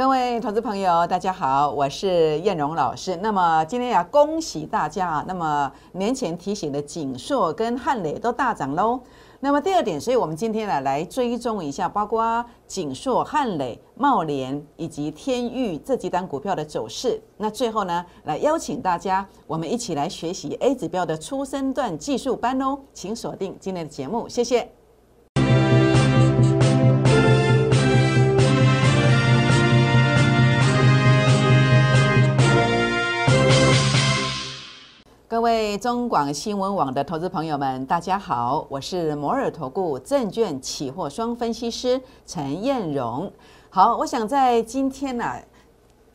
各位投资朋友，大家好，我是燕荣老师。那么今天要恭喜大家啊！那么年前提醒的锦硕跟汉磊都大涨喽。那么第二点，所以我们今天呢来追踪一下，包括锦硕、汉磊、茂联以及天域这几单股票的走势。那最后呢，来邀请大家，我们一起来学习 A 指标的初生段技术班哦，请锁定今天的节目，谢谢。各位中广新闻网的投资朋友们，大家好，我是摩尔投顾证券期货双分析师陈燕荣。好，我想在今天呢。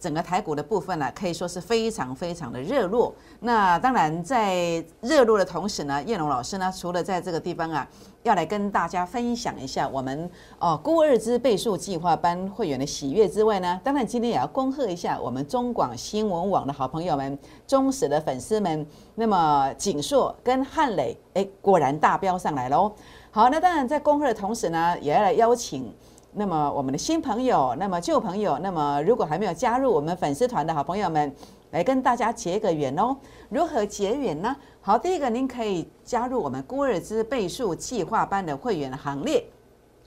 整个台股的部分呢，可以说是非常非常的热络。那当然，在热络的同时呢，叶龙老师呢，除了在这个地方啊，要来跟大家分享一下我们哦孤二之倍数计划班会员的喜悦之外呢，当然今天也要恭贺一下我们中广新闻网的好朋友们、忠实的粉丝们。那么锦硕跟汉磊，哎，果然大飙上来喽。好，那当然在恭贺的同时呢，也要来邀请。那么我们的新朋友，那么旧朋友，那么如果还没有加入我们粉丝团的好朋友们，来跟大家结个缘哦。如何结缘呢？好，第一个您可以加入我们孤尔兹倍数计划班的会员行列。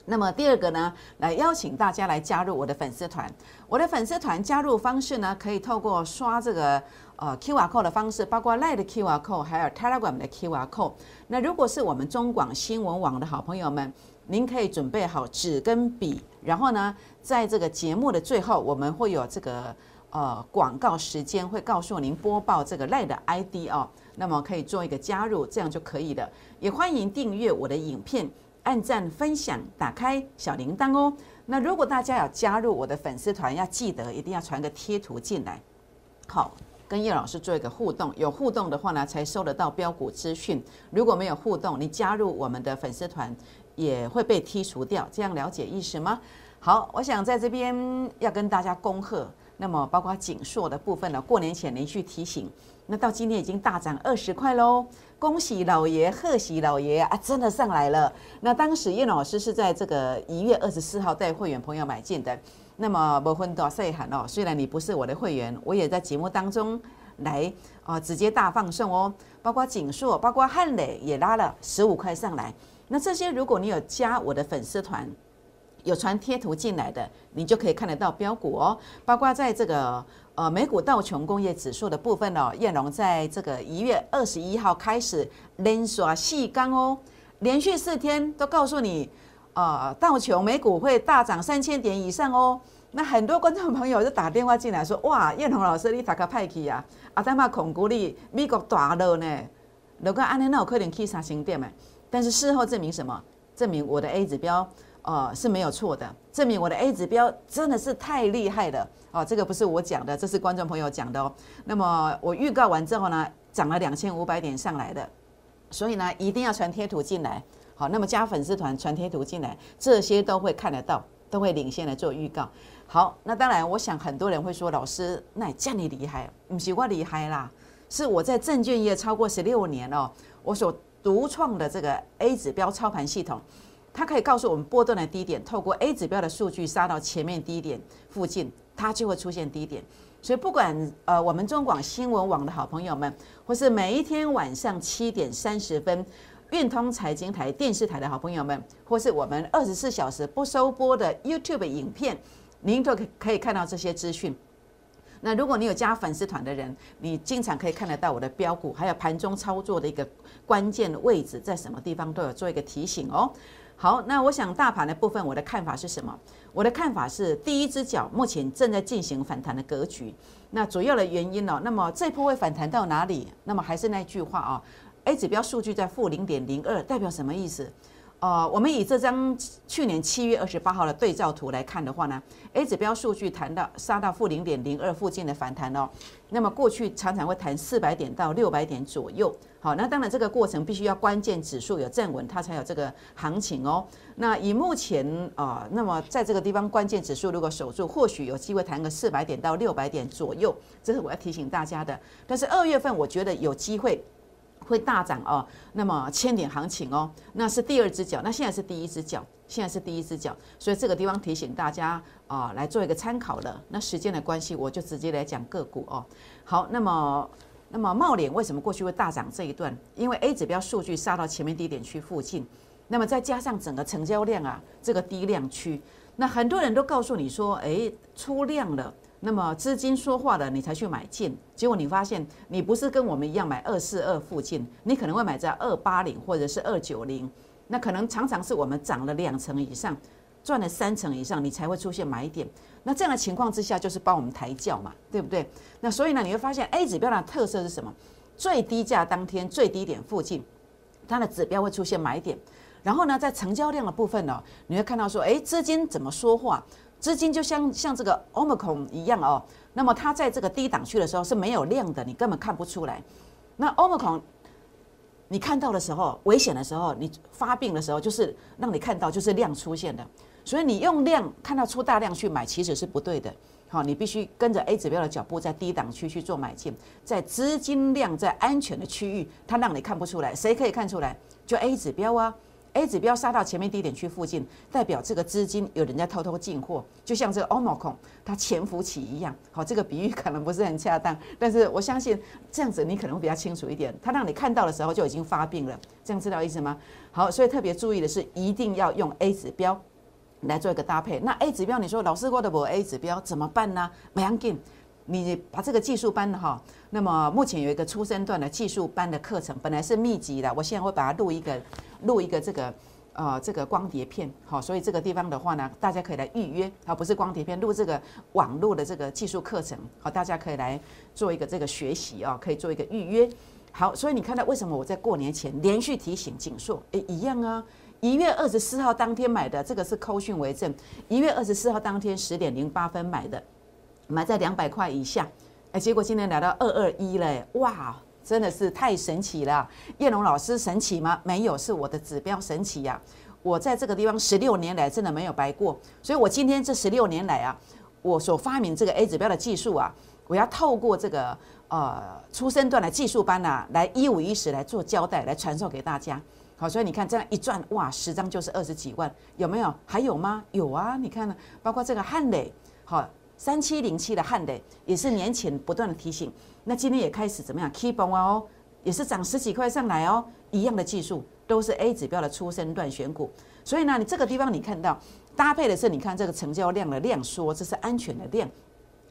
那么第二个呢，来邀请大家来加入我的粉丝团。我的粉丝团加入方式呢，可以透过刷这个呃 QR code 的方式，包括 Line 的 QR code，还有 Telegram 的 QR code。那如果是我们中广新闻网的好朋友们。您可以准备好纸跟笔，然后呢，在这个节目的最后，我们会有这个呃广告时间，会告诉您播报这个赖的 ID 哦，那么可以做一个加入，这样就可以了。也欢迎订阅我的影片，按赞、分享、打开小铃铛哦。那如果大家要加入我的粉丝团，要记得一定要传个贴图进来，好，跟叶老师做一个互动。有互动的话呢，才收得到标股资讯。如果没有互动，你加入我们的粉丝团。也会被剔除掉，这样了解意思吗？好，我想在这边要跟大家恭贺，那么包括锦硕的部分呢，过年前连续提醒，那到今天已经大涨二十块喽，恭喜老爷，贺喜老爷啊，真的上来了。那当时叶老师是在这个一月二十四号带会员朋友买进的，那么不分多少喊哦，虽然你不是我的会员，我也在节目当中来啊，直接大放送哦，包括锦硕，包括汉磊也拉了十五块上来。那这些，如果你有加我的粉丝团，有传贴图进来的，你就可以看得到标股哦。包括在这个呃美股道琼工业指数的部分哦，燕龙在这个一月二十一号开始连刷细钢哦，连续四天都告诉你，呃道琼美股会大涨三千点以上哦。那很多观众朋友就打电话进来说，哇，燕龙老师你打个派去啊，啊，他妈恐怖力美国大了呢，如果安尼那有可能去三千点诶。但是事后证明什么？证明我的 A 指标，呃是没有错的。证明我的 A 指标真的是太厉害了哦！这个不是我讲的，这是观众朋友讲的哦。那么我预告完之后呢，涨了两千五百点上来的，所以呢一定要传贴图进来。好，那么加粉丝团传贴图进来，这些都会看得到，都会领先来做预告。好，那当然，我想很多人会说，老师，那你这样厉害？不是我厉害啦，是我在证券业超过十六年哦，我所。独创的这个 A 指标操盘系统，它可以告诉我们波段的低点，透过 A 指标的数据杀到前面低点附近，它就会出现低点。所以不管呃我们中广新闻网的好朋友们，或是每一天晚上七点三十分运通财经台电视台的好朋友们，或是我们二十四小时不收播的 YouTube 影片，您都可可以看到这些资讯。那如果你有加粉丝团的人，你经常可以看得到我的标股，还有盘中操作的一个关键的位置在什么地方，都有做一个提醒哦。好，那我想大盘的部分，我的看法是什么？我的看法是，第一只脚目前正在进行反弹的格局。那主要的原因呢？那么这波会反弹到哪里？那么还是那句话啊，A 指标数据在负零点零二，代表什么意思？呃，我们以这张去年七月二十八号的对照图来看的话呢，A 指标数据谈到杀到负零点零二附近的反弹哦，那么过去常常会谈四百点到六百点左右。好，那当然这个过程必须要关键指数有站稳，它才有这个行情哦。那以目前啊，那么在这个地方关键指数如果守住，或许有机会谈个四百点到六百点左右，这是我要提醒大家的。但是二月份我觉得有机会。会大涨哦，那么千点行情哦，那是第二只脚，那现在是第一只脚。现在是第一只脚，所以这个地方提醒大家啊，来做一个参考了。那时间的关系，我就直接来讲个股哦。好，那么那么茂联为什么过去会大涨这一段？因为 A 指标数据杀到前面低点区附近，那么再加上整个成交量啊，这个低量区，那很多人都告诉你说，哎，出量了。那么资金说话了，你才去买进，结果你发现你不是跟我们一样买二四二附近，你可能会买在二八零或者是二九零，那可能常常是我们涨了两成以上，赚了三成以上，你才会出现买点。那这样的情况之下，就是帮我们抬轿嘛，对不对？那所以呢，你会发现 A 指标的特色是什么？最低价当天最低点附近，它的指标会出现买点。然后呢，在成交量的部分呢，你会看到说，哎，资金怎么说话？资金就像像这个 omicron 一样哦，那么它在这个低档区的时候是没有量的，你根本看不出来。那 omicron 你看到的时候，危险的时候，你发病的时候，就是让你看到就是量出现的。所以你用量看到出大量去买，其实是不对的。好，你必须跟着 A 指标的脚步，在低档区去做买进，在资金量在安全的区域，它让你看不出来，谁可以看出来？就 A 指标啊。A 指标杀到前面低点区附近，代表这个资金有人在偷偷进货，就像这个 Omicron 它潜伏期一样。好，这个比喻可能不是很恰当，但是我相信这样子你可能会比较清楚一点。它让你看到的时候就已经发病了，这样知道意思吗？好，所以特别注意的是，一定要用 A 指标来做一个搭配。那 A 指标，你说老师过的不 A 指标怎么办呢？没关系。你把这个技术班的哈，那么目前有一个初生段的技术班的课程，本来是密集的，我现在会把它录一个，录一个这个，呃，这个光碟片，好，所以这个地方的话呢，大家可以来预约，好，不是光碟片，录这个网络的这个技术课程，好，大家可以来做一个这个学习啊，可以做一个预约，好，所以你看到为什么我在过年前连续提醒景硕，诶，一样啊，一月二十四号当天买的，这个是扣讯为证，一月二十四号当天十点零八分买的。买在两百块以下，哎，结果今天来到二二一嘞，哇，真的是太神奇了！叶龙老师神奇吗？没有，是我的指标神奇呀！我在这个地方十六年来真的没有白过，所以我今天这十六年来啊，我所发明这个 A 指标的技术啊，我要透过这个呃出生段的技术班呐，来一五一十来做交代，来传授给大家。好，所以你看这样一转，哇，十张就是二十几万，有没有？还有吗？有啊，你看呢，包括这个汉磊，好。三七零七的汉磊也是年前不断的提醒，那今天也开始怎么样？keep on 哦，也是涨十几块上来哦，一样的技术都是 A 指标的出生段选股，所以呢，你这个地方你看到搭配的是，你看这个成交量的量缩，这是安全的量，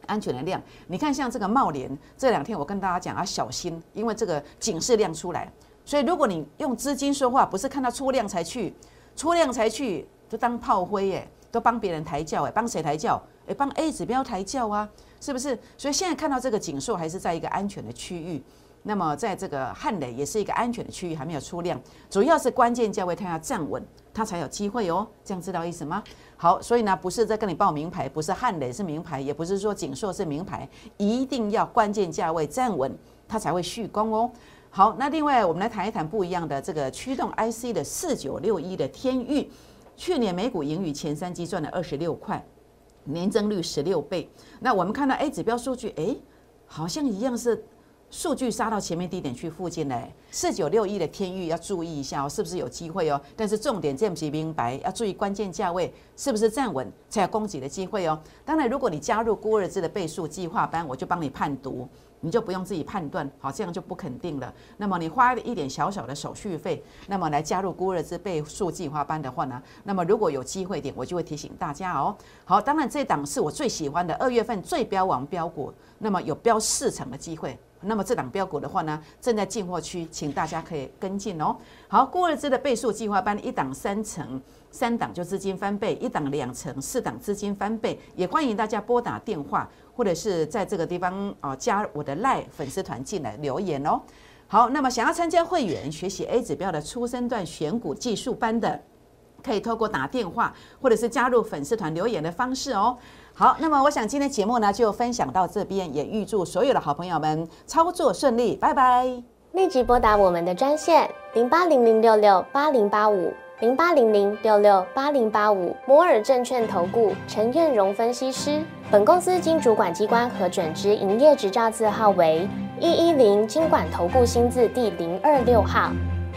安全的量。你看像这个茂联这两天我跟大家讲要小心，因为这个警示量出来，所以如果你用资金说话，不是看到出量才去，出量才去就当炮灰耶，都帮别人抬轿哎，帮谁抬轿？诶，帮 A 指标抬轿啊，是不是？所以现在看到这个景硕还是在一个安全的区域，那么在这个汉磊也是一个安全的区域，还没有出量，主要是关键价位它要站稳，它才有机会哦。这样知道意思吗？好，所以呢，不是在跟你报名牌，不是汉磊是名牌，也不是说景硕是名牌，一定要关键价位站稳，它才会续攻哦。好，那另外我们来谈一谈不一样的这个驱动 IC 的四九六一的天域，去年每股盈余前三季赚了二十六块。年增率十六倍，那我们看到 A 指标数据，哎，好像一样是数据杀到前面低点去附近嘞，四九六一的天域要注意一下哦，是不是有机会哦？但是重点这样子明白，要注意关键价位是不是站稳才有攻击的机会哦。当然，如果你加入孤儿子的倍数计划班，我就帮你判读。你就不用自己判断，好，这样就不肯定了。那么你花一点小小的手续费，那么来加入孤儿之倍数计划班的话呢，那么如果有机会点，我就会提醒大家哦。好，当然这档是我最喜欢的二月份最标王标股，那么有标四成的机会。那么这档标股的话呢，正在进货区，请大家可以跟进哦。好，孤儿之的倍数计划班一档三成，三档就资金翻倍，一档两成，四档资金翻倍，也欢迎大家拨打电话。或者是在这个地方啊，加我的赖粉丝团进来留言哦。好，那么想要参加会员学习 A 指标的初生段选股技术班的，可以透过打电话或者是加入粉丝团留言的方式哦。好，那么我想今天节目呢就分享到这边，也预祝所有的好朋友们操作顺利，拜拜。立即拨打我们的专线零八零零六六八零八五零八零零六六八零八五摩尔证券投顾陈彦荣分析师。本公司经主管机关核准之营业执照字号为一一零金管投顾新字第零二六号。